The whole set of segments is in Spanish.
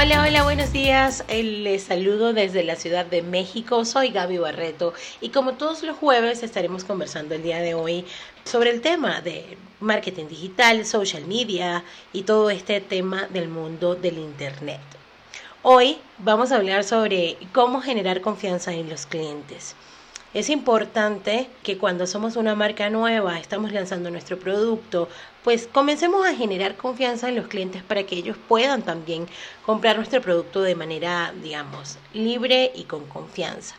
Hola, hola, buenos días. Eh, les saludo desde la Ciudad de México. Soy Gaby Barreto y como todos los jueves estaremos conversando el día de hoy sobre el tema de marketing digital, social media y todo este tema del mundo del Internet. Hoy vamos a hablar sobre cómo generar confianza en los clientes. Es importante que cuando somos una marca nueva, estamos lanzando nuestro producto, pues comencemos a generar confianza en los clientes para que ellos puedan también comprar nuestro producto de manera, digamos, libre y con confianza.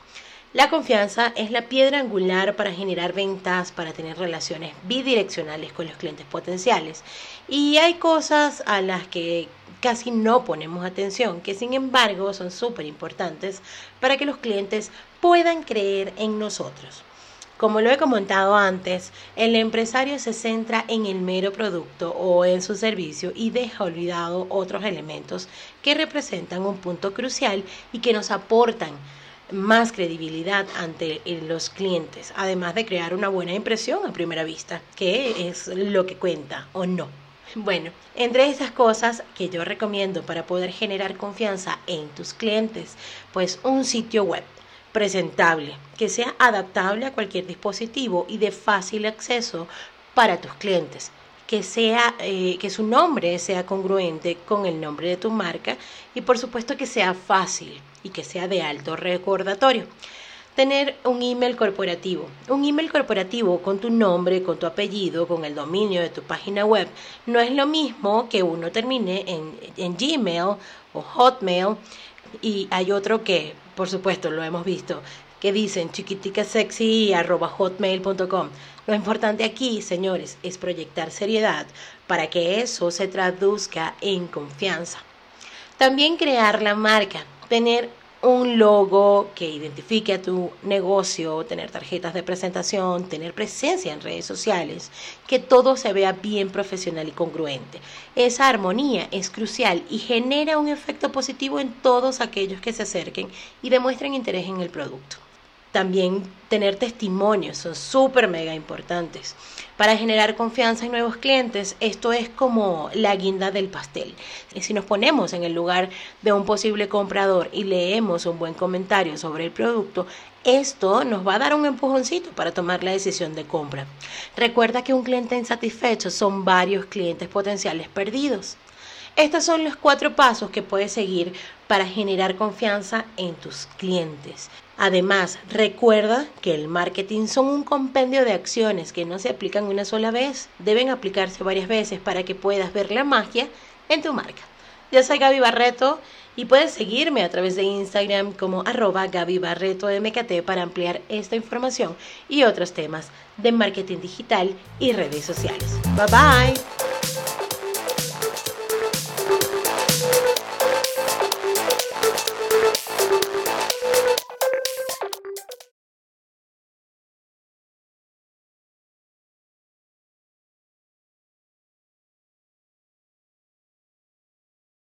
La confianza es la piedra angular para generar ventas, para tener relaciones bidireccionales con los clientes potenciales. Y hay cosas a las que casi no ponemos atención, que sin embargo son súper importantes para que los clientes puedan creer en nosotros. Como lo he comentado antes, el empresario se centra en el mero producto o en su servicio y deja olvidado otros elementos que representan un punto crucial y que nos aportan más credibilidad ante los clientes, además de crear una buena impresión a primera vista, que es lo que cuenta o no. Bueno, entre esas cosas que yo recomiendo para poder generar confianza en tus clientes, pues un sitio web presentable, que sea adaptable a cualquier dispositivo y de fácil acceso para tus clientes que sea eh, que su nombre sea congruente con el nombre de tu marca y por supuesto que sea fácil y que sea de alto recordatorio. Tener un email corporativo. Un email corporativo con tu nombre, con tu apellido, con el dominio de tu página web, no es lo mismo que uno termine en, en Gmail o Hotmail y hay otro que, por supuesto, lo hemos visto, que dicen chiquiticasexy.hotmail.com. Lo importante aquí, señores, es proyectar seriedad para que eso se traduzca en confianza. También crear la marca, tener un logo que identifique a tu negocio, tener tarjetas de presentación, tener presencia en redes sociales, que todo se vea bien profesional y congruente. Esa armonía es crucial y genera un efecto positivo en todos aquellos que se acerquen y demuestren interés en el producto. También tener testimonios son súper mega importantes. Para generar confianza en nuevos clientes, esto es como la guinda del pastel. Si nos ponemos en el lugar de un posible comprador y leemos un buen comentario sobre el producto, esto nos va a dar un empujoncito para tomar la decisión de compra. Recuerda que un cliente insatisfecho son varios clientes potenciales perdidos. Estos son los cuatro pasos que puedes seguir para generar confianza en tus clientes. Además, recuerda que el marketing son un compendio de acciones que no se aplican una sola vez, deben aplicarse varias veces para que puedas ver la magia en tu marca. Yo soy Gaby Barreto y puedes seguirme a través de Instagram como arroba Gaby Barreto MKT para ampliar esta información y otros temas de marketing digital y redes sociales. Bye bye.